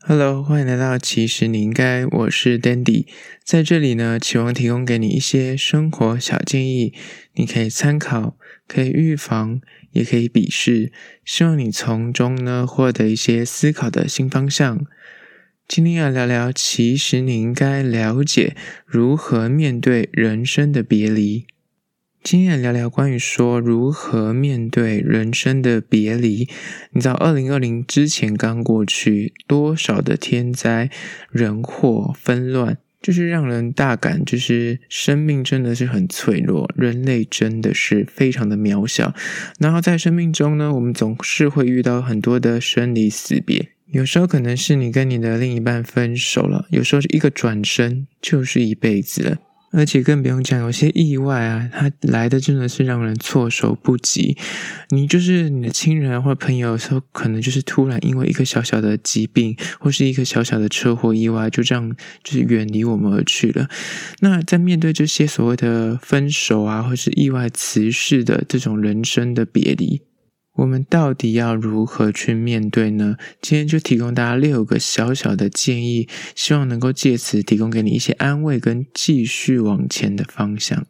Hello，欢迎来到其实你应该，我是 Dandy，在这里呢，期望提供给你一些生活小建议，你可以参考，可以预防，也可以鄙视，希望你从中呢获得一些思考的新方向。今天要聊聊，其实你应该了解如何面对人生的别离。今天聊聊关于说如何面对人生的别离。你知道，二零二零之前刚过去，多少的天灾人祸纷乱，就是让人大感，就是生命真的是很脆弱，人类真的是非常的渺小。然后在生命中呢，我们总是会遇到很多的生离死别，有时候可能是你跟你的另一半分手了，有时候是一个转身就是一辈子了。而且更不用讲，有些意外啊，它来的真的是让人措手不及。你就是你的亲人或者朋友，有时候可能就是突然因为一个小小的疾病，或是一个小小的车祸意外，就这样就是远离我们而去了。那在面对这些所谓的分手啊，或是意外辞世的这种人生的别离。我们到底要如何去面对呢？今天就提供大家六个小小的建议，希望能够借此提供给你一些安慰跟继续往前的方向。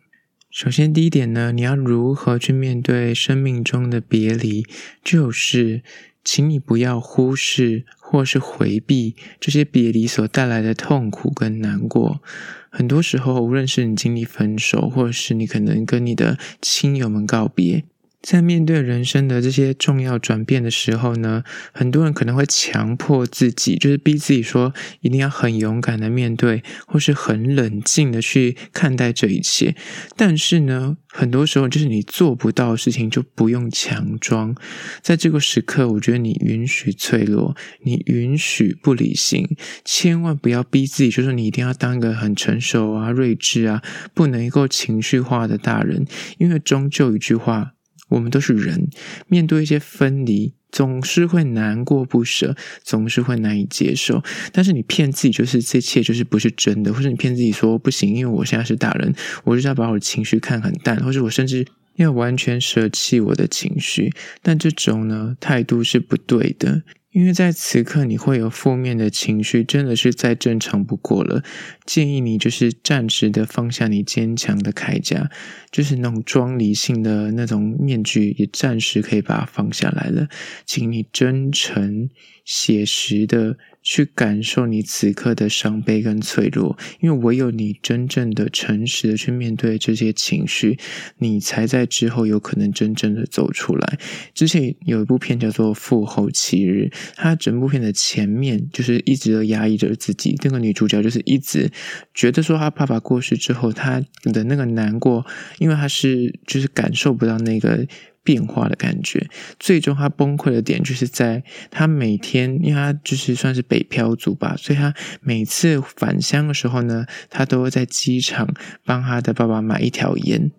首先，第一点呢，你要如何去面对生命中的别离？就是，请你不要忽视或是回避这些别离所带来的痛苦跟难过。很多时候，无论是你经历分手，或是你可能跟你的亲友们告别。在面对人生的这些重要转变的时候呢，很多人可能会强迫自己，就是逼自己说一定要很勇敢的面对，或是很冷静的去看待这一切。但是呢，很多时候就是你做不到的事情，就不用强装。在这个时刻，我觉得你允许脆弱，你允许不理性，千万不要逼自己，就说你一定要当一个很成熟啊、睿智啊，不能够情绪化的大人，因为终究一句话。我们都是人，面对一些分离，总是会难过不舍，总是会难以接受。但是你骗自己，就是这一切就是不是真的，或者你骗自己说不行，因为我现在是大人，我就是要把我的情绪看很淡，或者我甚至要完全舍弃我的情绪。但这种呢，态度是不对的。因为在此刻你会有负面的情绪，真的是再正常不过了。建议你就是暂时的放下你坚强的铠甲，就是那种装理性的那种面具，也暂时可以把它放下来了。请你真诚、写实的。去感受你此刻的伤悲跟脆弱，因为唯有你真正的诚实的去面对这些情绪，你才在之后有可能真正的走出来。之前有一部片叫做《复后七日》，它整部片的前面就是一直都压抑着自己，那个女主角就是一直觉得说他爸爸过世之后，他的那个难过，因为他是就是感受不到那个。变化的感觉，最终他崩溃的点就是在他每天，因为他就是算是北漂族吧，所以他每次返乡的时候呢，他都会在机场帮他的爸爸买一条烟。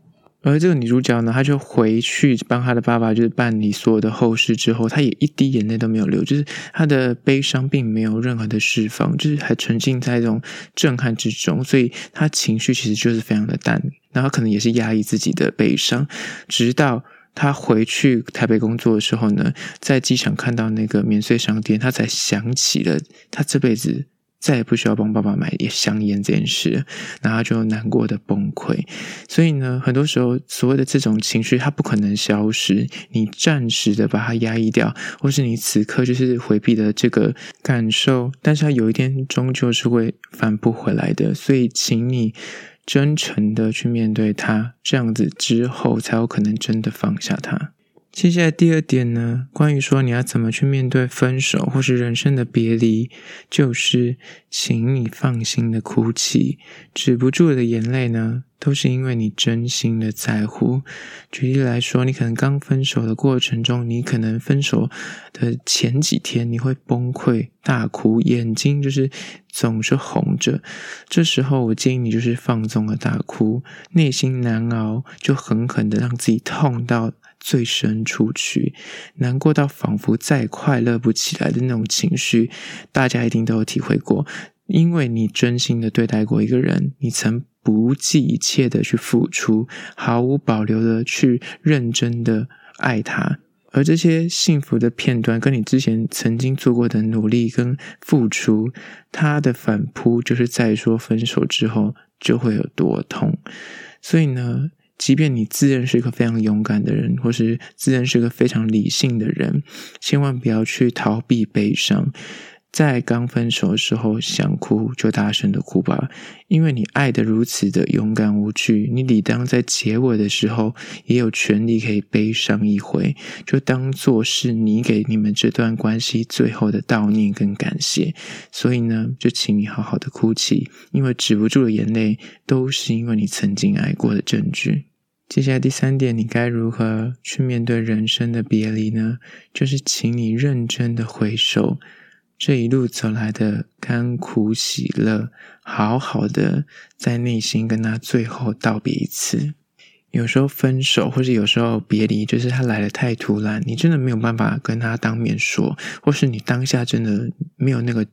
而这个女主角呢，她就回去帮她的爸爸就是办理所有的后事之后，她也一滴眼泪都没有流，就是她的悲伤并没有任何的释放，就是还沉浸在这种震撼之中，所以她情绪其实就是非常的淡，然后可能也是压抑自己的悲伤，直到。他回去台北工作的时候呢，在机场看到那个免税商店，他才想起了他这辈子再也不需要帮爸爸买香烟这件事，然后就难过的崩溃。所以呢，很多时候所谓的这种情绪，它不可能消失，你暂时的把它压抑掉，或是你此刻就是回避的这个感受，但是它有一天终究是会返不回来的。所以，请你。真诚的去面对它，这样子之后才有可能真的放下它。接下来第二点呢，关于说你要怎么去面对分手或是人生的别离，就是请你放心的哭泣，止不住的眼泪呢，都是因为你真心的在乎。举例来说，你可能刚分手的过程中，你可能分手的前几天你会崩溃大哭，眼睛就是总是红着。这时候我建议你就是放纵的大哭，内心难熬，就狠狠的让自己痛到。最深处去，难过到仿佛再快乐不起来的那种情绪，大家一定都有体会过。因为你真心的对待过一个人，你曾不计一切的去付出，毫无保留的去认真的爱他。而这些幸福的片段，跟你之前曾经做过的努力跟付出，它的反扑就是在说分手之后就会有多痛。所以呢，即便你自认是一个非常勇敢的人，或是自认是个非常理性的人，千万不要去逃避悲伤。在刚分手的时候，想哭就大声的哭吧，因为你爱得如此的勇敢无惧，你理当在结尾的时候也有权利可以悲伤一回，就当做是你给你们这段关系最后的悼念跟感谢。所以呢，就请你好好的哭泣，因为止不住的眼泪都是因为你曾经爱过的证据。接下来第三点，你该如何去面对人生的别离呢？就是请你认真的回首。这一路走来的甘苦喜乐，好好的在内心跟他最后道别一次。有时候分手，或是有时候别离，就是他来的太突然，你真的没有办法跟他当面说，或是你当下真的没有那个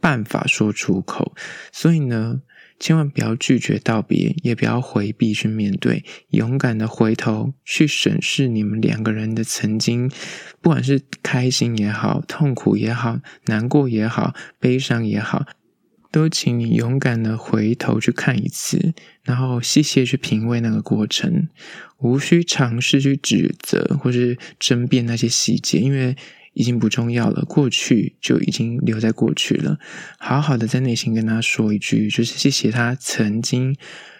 办法说出口。所以呢，千万不要拒绝道别，也不要回避去面对，勇敢的回头去审视你们两个人的曾经，不管是开心也好，痛苦也好，难过也好，悲伤也好，都请你勇敢的回头去看一次，然后细细去品味那个过程，无需尝试去指责或是争辩那些细节，因为。已经不重要了，过去就已经留在过去了。好好的在内心跟他说一句，就是谢谢他曾经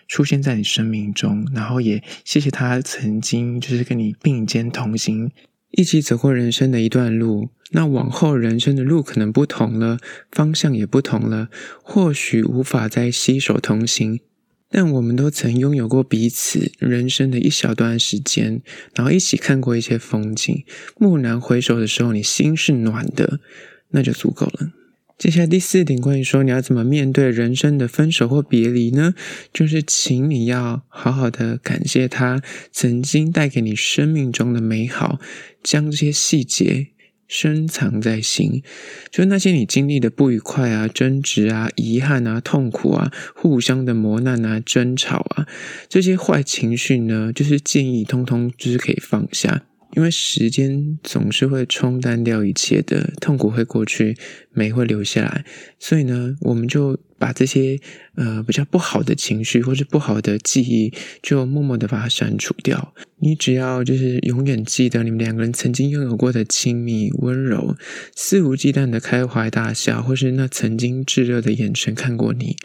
出现在你生命中，然后也谢谢他曾经就是跟你并肩同行，一起走过人生的一段路。那往后人生的路可能不同了，方向也不同了，或许无法再携手同行。但我们都曾拥有过彼此人生的一小段时间，然后一起看过一些风景。蓦然回首的时候，你心是暖的，那就足够了。接下来第四点，关于说你要怎么面对人生的分手或别离呢？就是请你要好好的感谢他曾经带给你生命中的美好，将这些细节。深藏在心，就是那些你经历的不愉快啊、争执啊、遗憾啊、痛苦啊、互相的磨难啊、争吵啊，这些坏情绪呢，就是建议通通就是可以放下，因为时间总是会冲淡掉一切的，痛苦会过去，美会留下来，所以呢，我们就把这些呃比较不好的情绪或是不好的记忆，就默默的把它删除掉。你只要就是永远记得你们两个人曾经拥有过的亲密、温柔、肆无忌惮的开怀大笑，或是那曾经炙热的眼神看过你，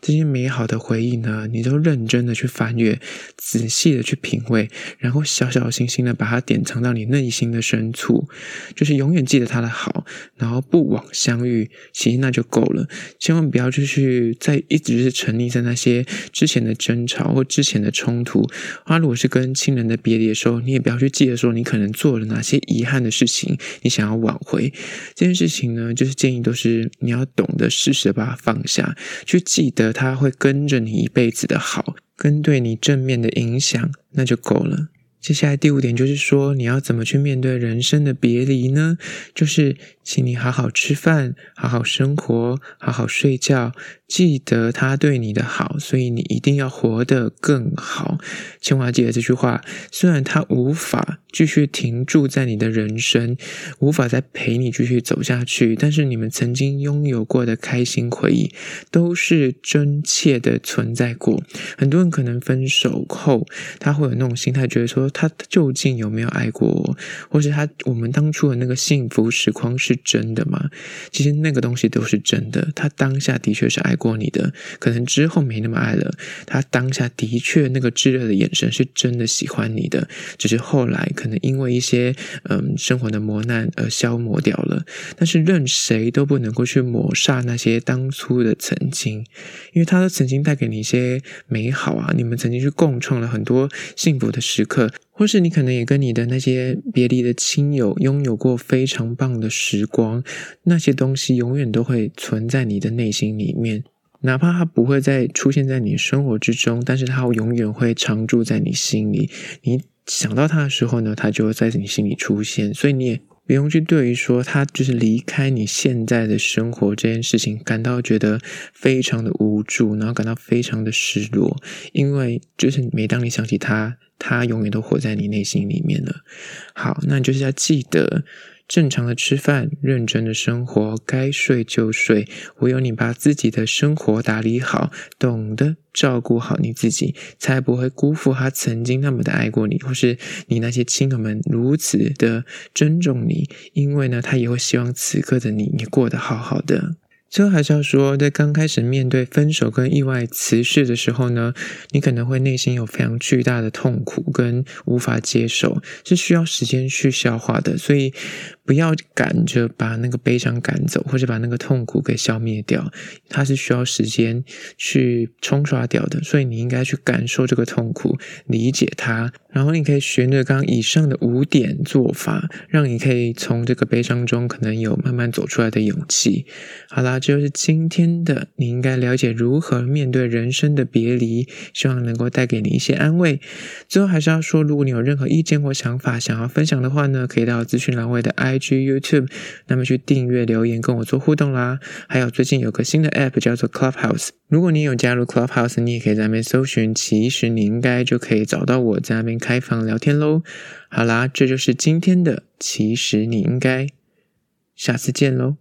这些美好的回忆呢，你都认真的去翻阅，仔细的去品味，然后小小心心的把它典藏到你内心的深处，就是永远记得他的好，然后不枉相遇，其实那就够了。千万不要就是去在一直是沉溺在那些之前的争吵或之前的冲突。啊，如果是跟亲人的。别离的时候，你也不要去记得说你可能做了哪些遗憾的事情，你想要挽回这件事情呢，就是建议都是你要懂得适时的把它放下，去记得它会跟着你一辈子的好，跟对你正面的影响，那就够了。接下来第五点就是说，你要怎么去面对人生的别离呢？就是请你好好吃饭，好好生活，好好睡觉。记得他对你的好，所以你一定要活得更好。千华记得这句话。虽然他无法继续停驻在你的人生，无法再陪你继续走下去，但是你们曾经拥有过的开心回忆，都是真切的存在过。很多人可能分手后，他会有那种心态，觉得说他究竟有没有爱过我，或是他我们当初的那个幸福时光是真的吗？其实那个东西都是真的，他当下的确是爱过你的，可能之后没那么爱了。他当下的确那个炙热的眼神是真的喜欢你的，只是后来可能因为一些嗯生活的磨难而消磨掉了。但是任谁都不能够去抹杀那些当初的曾经，因为他都曾经带给你一些美好啊，你们曾经去共创了很多幸福的时刻，或是你可能也跟你的那些别离的亲友拥有过非常棒的时光，那些东西永远都会存在你的内心里面。哪怕它不会再出现在你生活之中，但是它永远会常住在你心里。你想到它的时候呢，它就会在你心里出现。所以你也不用去对于说他就是离开你现在的生活这件事情感到觉得非常的无助，然后感到非常的失落，因为就是每当你想起他，他永远都活在你内心里面了。好，那你就是要记得。正常的吃饭，认真的生活，该睡就睡。唯有你把自己的生活打理好，懂得照顾好你自己，才不会辜负他曾经那么的爱过你，或是你那些亲友们如此的尊重你。因为呢，他也会希望此刻的你，你过得好好的。最后还是要说，在刚开始面对分手跟意外辞世的时候呢，你可能会内心有非常巨大的痛苦跟无法接受，是需要时间去消化的。所以不要赶着把那个悲伤赶走，或者把那个痛苦给消灭掉，它是需要时间去冲刷掉的。所以你应该去感受这个痛苦，理解它，然后你可以学着刚刚以上的五点做法，让你可以从这个悲伤中可能有慢慢走出来的勇气。好啦。这就是今天的，你应该了解如何面对人生的别离，希望能够带给你一些安慰。最后还是要说，如果你有任何意见或想法想要分享的话呢，可以到资讯栏位的 IG、YouTube，那么去订阅留言跟我做互动啦。还有最近有个新的 App 叫做 Clubhouse，如果你有加入 Clubhouse，你也可以在那边搜寻，其实你应该就可以找到我在那边开房聊天喽。好啦，这就是今天的，其实你应该，下次见喽。